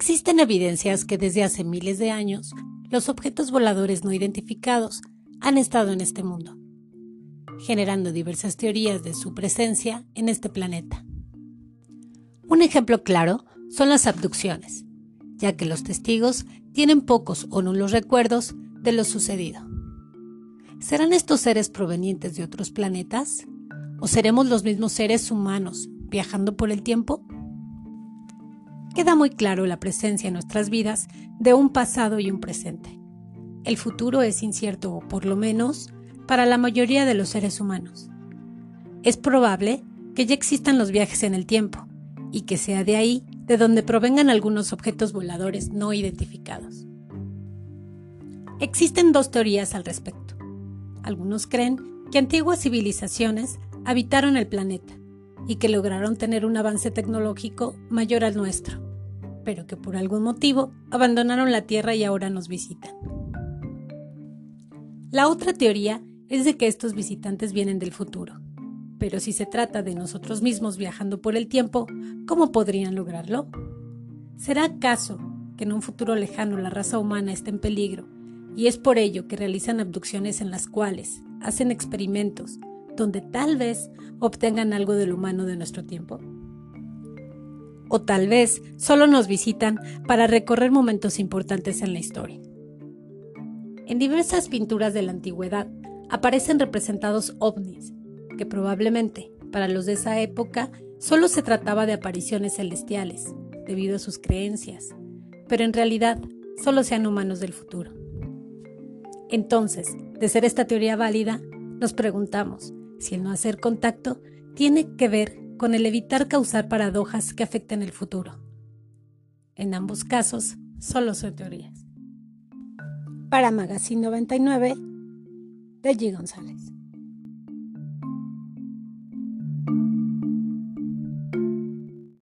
Existen evidencias que desde hace miles de años los objetos voladores no identificados han estado en este mundo, generando diversas teorías de su presencia en este planeta. Un ejemplo claro son las abducciones, ya que los testigos tienen pocos o nulos recuerdos de lo sucedido. ¿Serán estos seres provenientes de otros planetas? ¿O seremos los mismos seres humanos viajando por el tiempo? Queda muy claro la presencia en nuestras vidas de un pasado y un presente. El futuro es incierto, o por lo menos para la mayoría de los seres humanos. Es probable que ya existan los viajes en el tiempo y que sea de ahí de donde provengan algunos objetos voladores no identificados. Existen dos teorías al respecto. Algunos creen que antiguas civilizaciones habitaron el planeta y que lograron tener un avance tecnológico mayor al nuestro, pero que por algún motivo abandonaron la Tierra y ahora nos visitan. La otra teoría es de que estos visitantes vienen del futuro, pero si se trata de nosotros mismos viajando por el tiempo, ¿cómo podrían lograrlo? ¿Será acaso que en un futuro lejano la raza humana está en peligro y es por ello que realizan abducciones en las cuales hacen experimentos donde tal vez obtengan algo del humano de nuestro tiempo? O tal vez solo nos visitan para recorrer momentos importantes en la historia. En diversas pinturas de la antigüedad aparecen representados ovnis, que probablemente para los de esa época solo se trataba de apariciones celestiales, debido a sus creencias, pero en realidad solo sean humanos del futuro. Entonces, de ser esta teoría válida, nos preguntamos, si el no hacer contacto tiene que ver con el evitar causar paradojas que afecten el futuro. En ambos casos, solo son teorías. Para Magazine 99, de G. González.